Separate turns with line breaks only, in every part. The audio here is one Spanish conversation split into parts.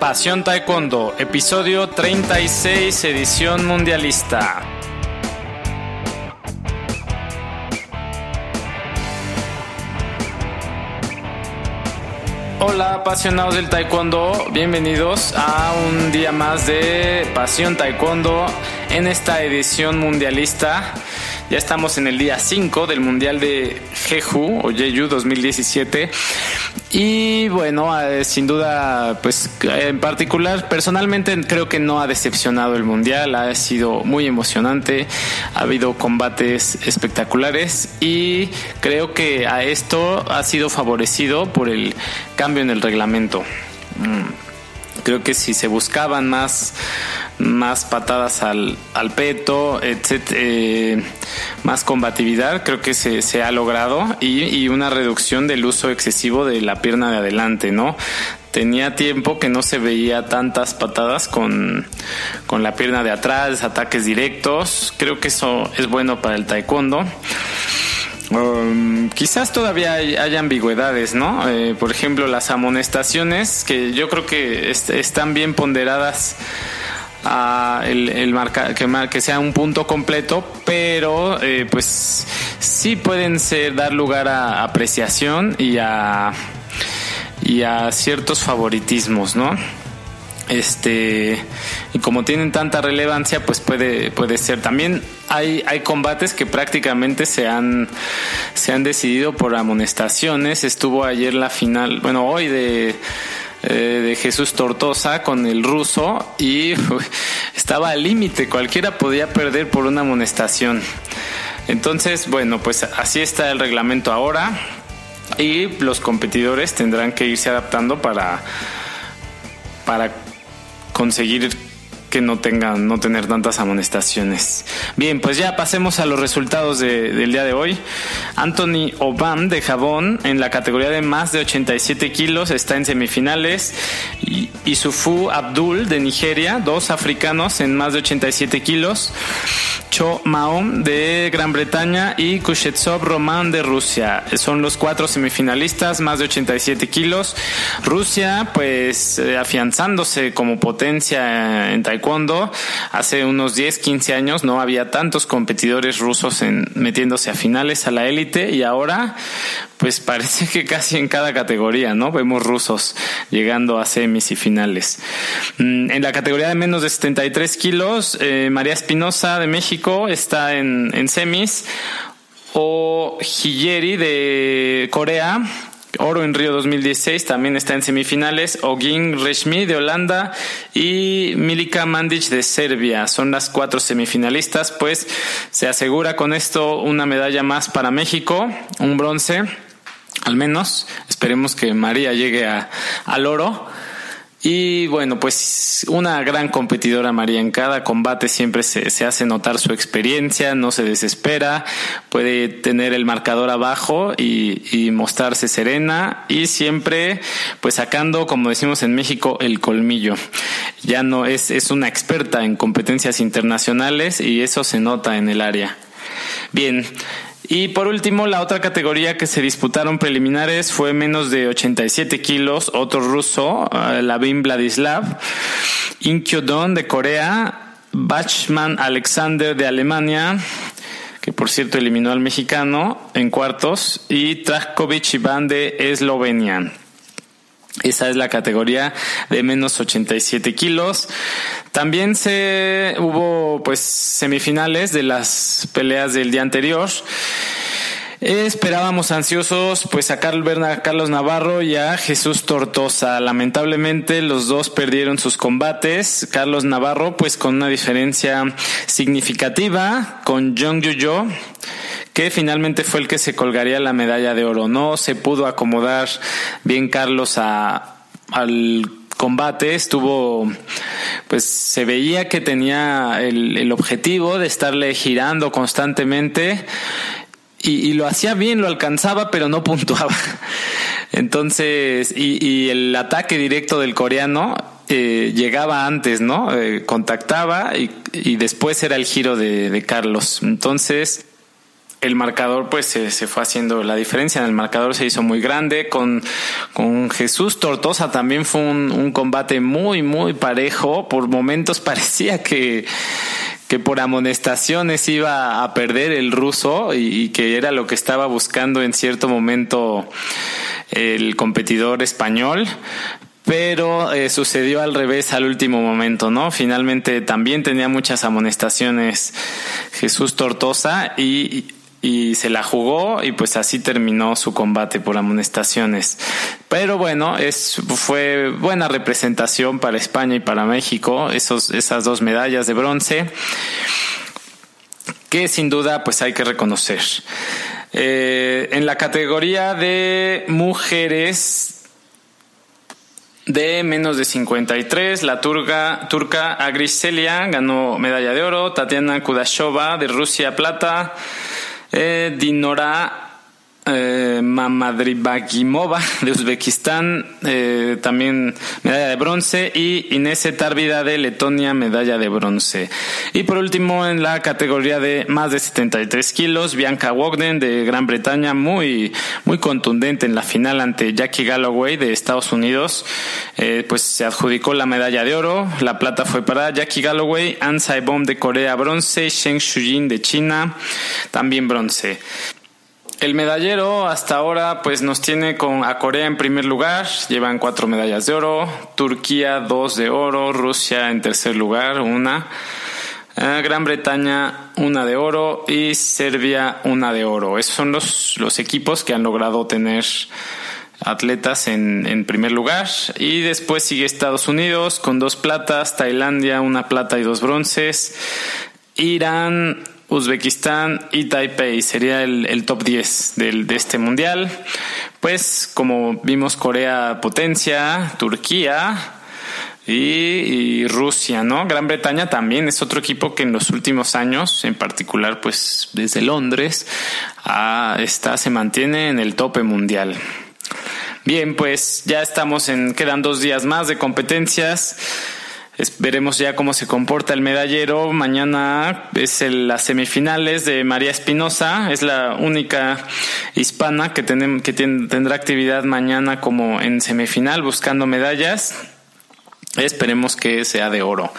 Pasión Taekwondo, episodio 36, edición mundialista. Hola apasionados del taekwondo, bienvenidos a un día más de Pasión Taekwondo en esta edición mundialista. Ya estamos en el día 5 del Mundial de Jeju o Jeju 2017 y bueno, eh, sin duda, pues en particular, personalmente creo que no ha decepcionado el Mundial, ha sido muy emocionante, ha habido combates espectaculares y creo que a esto ha sido favorecido por el cambio en el reglamento. Mm, creo que si se buscaban más más patadas al, al peto, eh, más combatividad, creo que se, se ha logrado y, y, una reducción del uso excesivo de la pierna de adelante, ¿no? Tenía tiempo que no se veía tantas patadas con, con la pierna de atrás, ataques directos, creo que eso es bueno para el taekwondo. Um, quizás todavía hay, ambigüedades, ¿no? Eh, por ejemplo, las amonestaciones, que yo creo que están bien ponderadas el, marca, que, que, sea un punto completo, pero eh, pues sí pueden ser dar lugar a apreciación y a y a ciertos favoritismos, ¿no? Este y como tienen tanta relevancia, pues puede puede ser. También hay hay combates que prácticamente se han se han decidido por amonestaciones. Estuvo ayer la final, bueno, hoy de eh, de Jesús Tortosa con el ruso y estaba al límite, cualquiera podía perder por una amonestación. Entonces, bueno, pues así está el reglamento ahora y los competidores tendrán que irse adaptando para, para conseguir que no tengan, no tener tantas amonestaciones. Bien, pues ya pasemos a los resultados del día de hoy. Anthony Obam de Jabón en la categoría de más de 87 kilos está en semifinales. Isufu Abdul de Nigeria, dos africanos en más de 87 kilos. Cho Maom de Gran Bretaña y Kushetsov Roman de Rusia. Son los cuatro semifinalistas, más de 87 kilos. Rusia, pues eh, afianzándose como potencia en taekwondo. Hace unos 10, 15 años no había tantos competidores rusos en, metiéndose a finales a la élite y ahora, pues parece que casi en cada categoría, ¿no? Vemos rusos llegando a semis y finales. Mm, en la categoría de menos de 73 kilos, eh, María Espinosa de México está en, en semis. O Hiyeri de Corea oro en Río 2016, también está en semifinales. Ogin Reshmi de Holanda y Milika Mandic de Serbia. Son las cuatro semifinalistas, pues se asegura con esto una medalla más para México, un bronce al menos. Esperemos que María llegue a, al oro. Y bueno, pues una gran competidora María en cada combate siempre se, se, hace notar su experiencia, no se desespera, puede tener el marcador abajo y, y, mostrarse serena y siempre pues sacando, como decimos en México, el colmillo. Ya no es, es una experta en competencias internacionales y eso se nota en el área. Bien, y por último, la otra categoría que se disputaron preliminares fue menos de 87 kilos, otro ruso, uh, Lavin Vladislav, Inkyodon de Corea, Bachman Alexander de Alemania, que por cierto eliminó al mexicano en cuartos, y Trajkovic Iván de Eslovenia. Esa es la categoría de menos 87 kilos. También se hubo pues semifinales de las peleas del día anterior. Esperábamos ansiosos pues a Carlos Navarro y a Jesús Tortosa. Lamentablemente los dos perdieron sus combates. Carlos Navarro pues con una diferencia significativa con Jung Yuyo que finalmente fue el que se colgaría la medalla de oro. No se pudo acomodar bien Carlos a, al combate, estuvo, pues se veía que tenía el, el objetivo de estarle girando constantemente y, y, lo hacía bien, lo alcanzaba, pero no puntuaba. Entonces, y, y el ataque directo del coreano eh, llegaba antes, ¿no? Eh, contactaba y, y, después era el giro de, de Carlos. Entonces, el marcador pues se, fue haciendo la diferencia, en el marcador se hizo muy grande, con, con Jesús Tortosa. También fue un, combate muy, muy parejo, por momentos parecía que, que por amonestaciones iba a perder el ruso y, que era lo que estaba buscando en cierto momento el competidor español, pero eh, sucedió al revés al último momento, ¿no? Finalmente también tenía muchas amonestaciones Jesús Tortosa y, y se la jugó y pues así terminó su combate por amonestaciones. Pero bueno, es, fue buena representación para España y para México, esos, esas dos medallas de bronce, que sin duda pues hay que reconocer. Eh, en la categoría de mujeres de menos de 53, la turca, turca Agriselia ganó medalla de oro, Tatiana Kudashova de Rusia plata, eh, Dinora eh, Mamadribagimova de Uzbekistán, eh, también medalla de bronce, y Inés Tárvida de Letonia, medalla de bronce. Y por último, en la categoría de más de 73 kilos, Bianca Wogden de Gran Bretaña, muy, muy contundente en la final ante Jackie Galloway de Estados Unidos, eh, pues se adjudicó la medalla de oro. La plata fue para Jackie Galloway, An Saibom de Corea, bronce, Sheng Shujin de China, también bronce. El medallero hasta ahora pues nos tiene con a Corea en primer lugar, llevan cuatro medallas de oro, Turquía dos de oro, Rusia en tercer lugar, una, eh, Gran Bretaña una de oro y Serbia una de oro. Esos son los, los equipos que han logrado tener atletas en, en, primer lugar y después sigue Estados Unidos con dos platas, Tailandia una plata y dos bronces, Irán Uzbekistán y Taipei sería el, top 10 del, de este mundial. Pues como vimos Corea potencia, Turquía y, Rusia, ¿no? Gran Bretaña también es otro equipo que en los últimos años, en particular pues desde Londres, está, se mantiene en el tope mundial. Bien, pues ya estamos en, quedan dos días más de competencias veremos ya cómo se comporta el medallero. Mañana es las semifinales de María Espinosa. Es la única hispana que, que tendrá actividad mañana como en semifinal buscando medallas. Esperemos que sea de oro.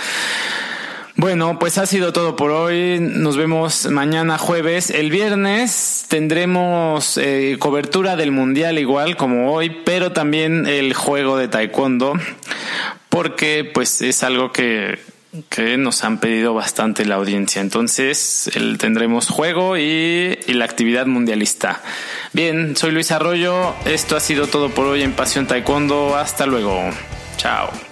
Bueno, pues ha sido todo por hoy. Nos vemos mañana jueves. El viernes tendremos eh, cobertura del Mundial igual como hoy, pero también el juego de Taekwondo porque pues es algo que, que nos han pedido bastante la audiencia. Entonces el, tendremos juego y, y, la actividad mundialista. Bien, soy Luis Arroyo. Esto ha sido todo por hoy en Pasión Taekwondo. Hasta luego. Chao.